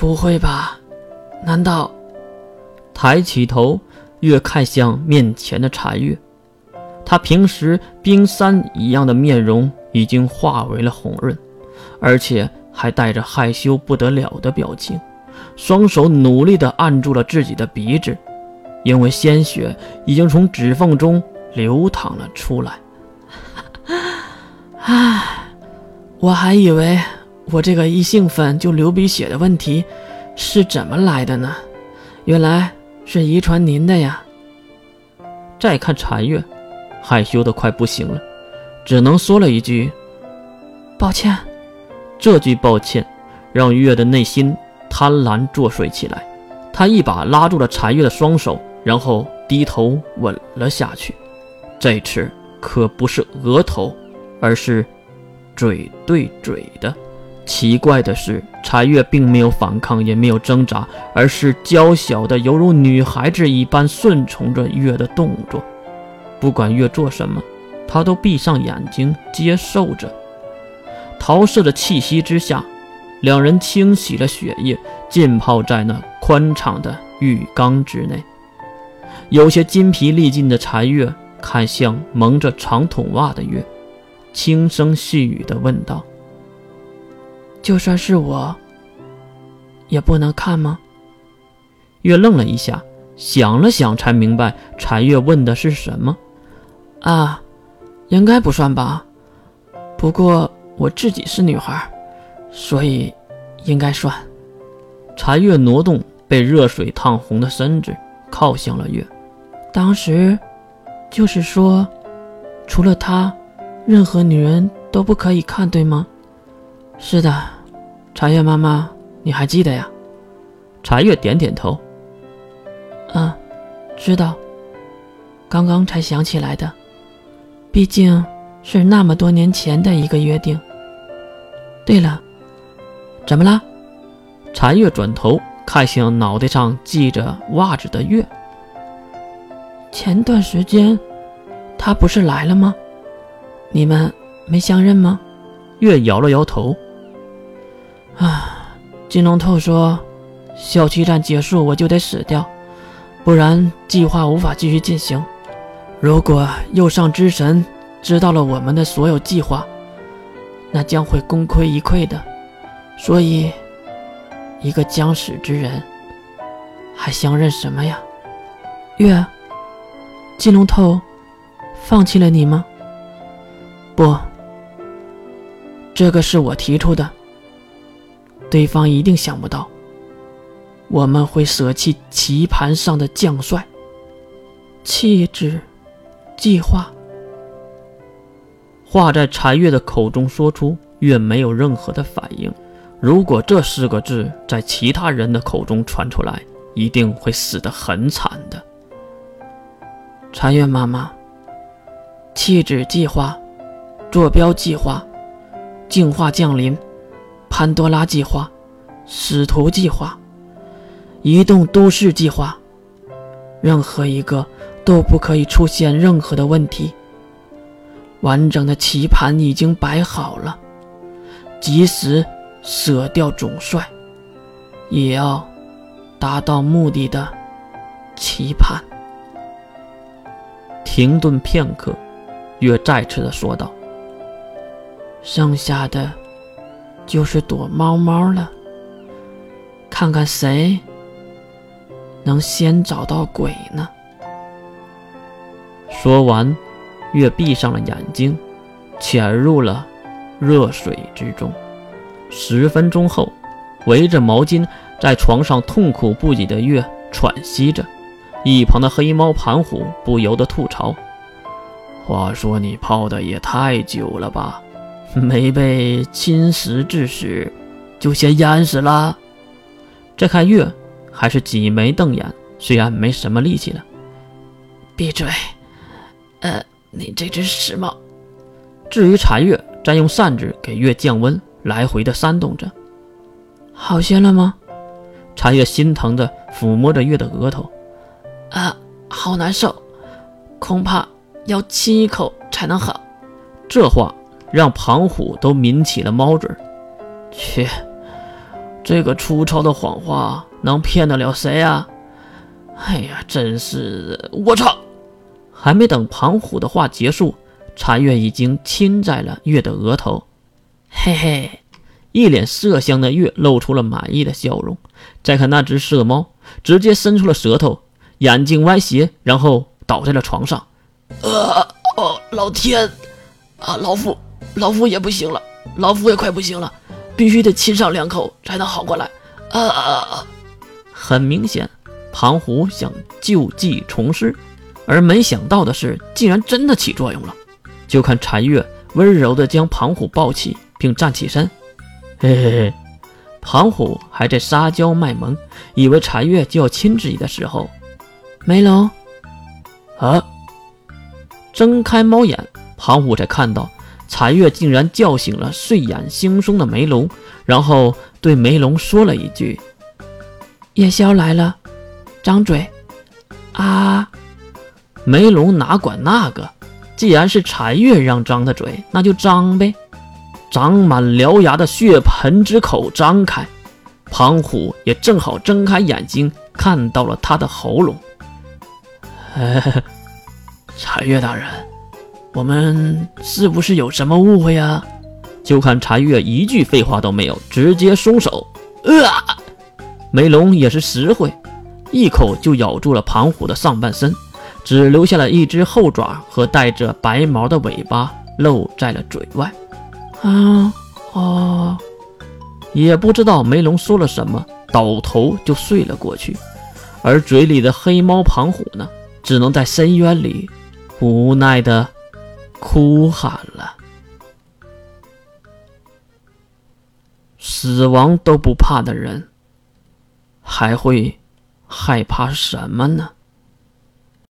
不会吧？难道？抬起头，越看向面前的禅月，他平时冰山一样的面容已经化为了红润，而且还带着害羞不得了的表情，双手努力地按住了自己的鼻子，因为鲜血已经从指缝中流淌了出来。唉，我还以为我这个一兴奋就流鼻血的问题是怎么来的呢？原来是遗传您的呀。再看禅月，害羞的快不行了，只能说了一句：“抱歉。”这句抱歉让月的内心贪婪作祟起来，他一把拉住了禅月的双手，然后低头吻了下去。这次可不是额头。而是嘴对嘴的。奇怪的是，柴月并没有反抗，也没有挣扎，而是娇小的，犹如女孩子一般顺从着月的动作。不管月做什么，她都闭上眼睛接受着。桃色的气息之下，两人清洗了血液，浸泡在那宽敞的浴缸之内。有些筋疲力尽的柴月看向蒙着长筒袜的月。轻声细语地问道：“就算是我，也不能看吗？”月愣了一下，想了想，才明白柴月问的是什么。“啊，应该不算吧。不过我自己是女孩，所以应该算。”柴月挪动被热水烫红的身子，靠向了月。当时，就是说，除了他。任何女人都不可以看，对吗？是的，茶月妈妈，你还记得呀？茶月点点头。嗯，知道。刚刚才想起来的，毕竟是那么多年前的一个约定。对了，怎么了？茶月转头看向脑袋上系着袜子的月。前段时间，他不是来了吗？你们没相认吗？月摇了摇头。啊，金龙透说，小区战结束我就得死掉，不然计划无法继续进行。如果右上之神知道了我们的所有计划，那将会功亏一篑的。所以，一个将死之人，还相认什么呀？月，金龙透放弃了你吗？不，这个是我提出的。对方一定想不到，我们会舍弃棋盘上的将帅。气质，计划。话在禅月的口中说出，月没有任何的反应。如果这四个字在其他人的口中传出来，一定会死得很惨的。禅月妈妈，气质计划。坐标计划、净化降临、潘多拉计划、使徒计划、移动都市计划，任何一个都不可以出现任何的问题。完整的棋盘已经摆好了，即使舍掉总帅，也要达到目的的棋盘。停顿片刻，月再次的说道。剩下的就是躲猫猫了，看看谁能先找到鬼呢？说完，月闭上了眼睛，潜入了热水之中。十分钟后，围着毛巾在床上痛苦不已的月喘息着，一旁的黑猫盘虎不由得吐槽：“话说你泡的也太久了吧？”没被侵蚀致死，就先淹死了。再看月，还是挤眉瞪眼，虽然没什么力气了。闭嘴！呃，你这只屎猫。至于茶月，再用扇子给月降温，来回的扇动着。好些了吗？茶月心疼的抚摸着月的额头。啊，好难受，恐怕要亲一口才能好。这话。让庞虎都抿起了猫嘴。切，这个粗糙的谎话能骗得了谁啊？哎呀，真是我操！还没等庞虎的话结束，禅月已经亲在了月的额头。嘿嘿，一脸色香的月露出了满意的笑容。再看那只色猫，直接伸出了舌头，眼睛歪斜，然后倒在了床上。呃哦，老天啊，老夫老夫也不行了，老夫也快不行了，必须得亲上两口才能好过来。啊啊啊！很明显，庞虎想旧技重施。而没想到的是，竟然真的起作用了。就看柴月温柔地将庞虎抱起，并站起身。嘿嘿嘿，庞虎还在撒娇卖萌，以为柴月就要亲自己的时候，梅龙啊！睁开猫眼，庞虎才看到残月竟然叫醒了睡眼惺忪的梅龙，然后对梅龙说了一句：“夜宵来了，张嘴啊！”梅龙哪管那个，既然是残月让张的嘴，那就张呗。长满獠牙的血盆之口张开，庞虎也正好睁开眼睛，看到了他的喉咙。残月大人，我们是不是有什么误会啊？就看柴月一句废话都没有，直接松手。啊！梅龙也是实惠，一口就咬住了庞虎的上半身。只留下了一只后爪和带着白毛的尾巴露在了嘴外。啊哦，也不知道梅龙说了什么，倒头就睡了过去。而嘴里的黑猫庞虎呢，只能在深渊里无奈的哭喊了。死亡都不怕的人，还会害怕什么呢？